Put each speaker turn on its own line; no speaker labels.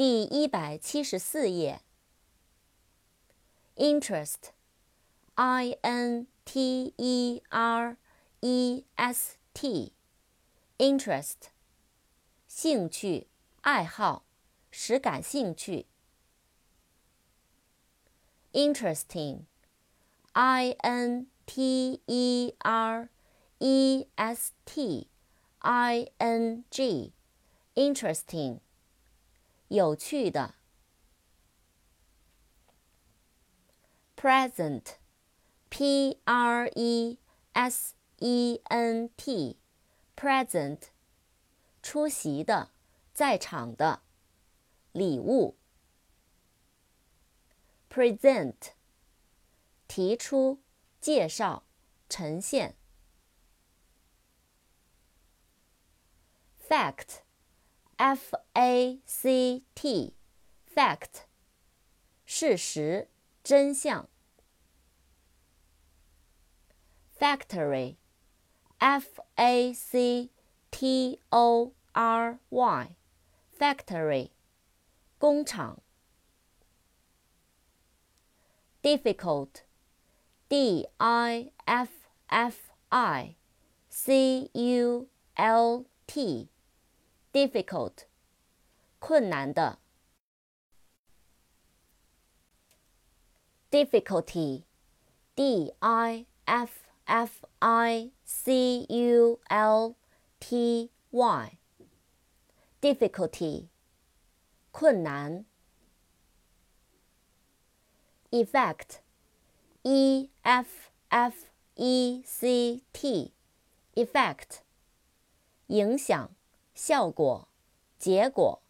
第一百七十四页。interest，i n t e r e s t，interest，兴趣、爱好，使感兴趣。interesting，i n t e r e s t i n g，interesting，有趣的。present, p r e s e n t, present，出席的，在场的，礼物。present，提出，介绍，呈现。fact, f a c t, fact，事实。真相。Factory, F A C T O R Y, factory, 工厂。Difficult, D I F F I C U L T, difficult, 困难的。difficulty, D I F F I C U L T Y, difficulty, 困难。effect, E F F E C T, effect, 影响、效果、结果。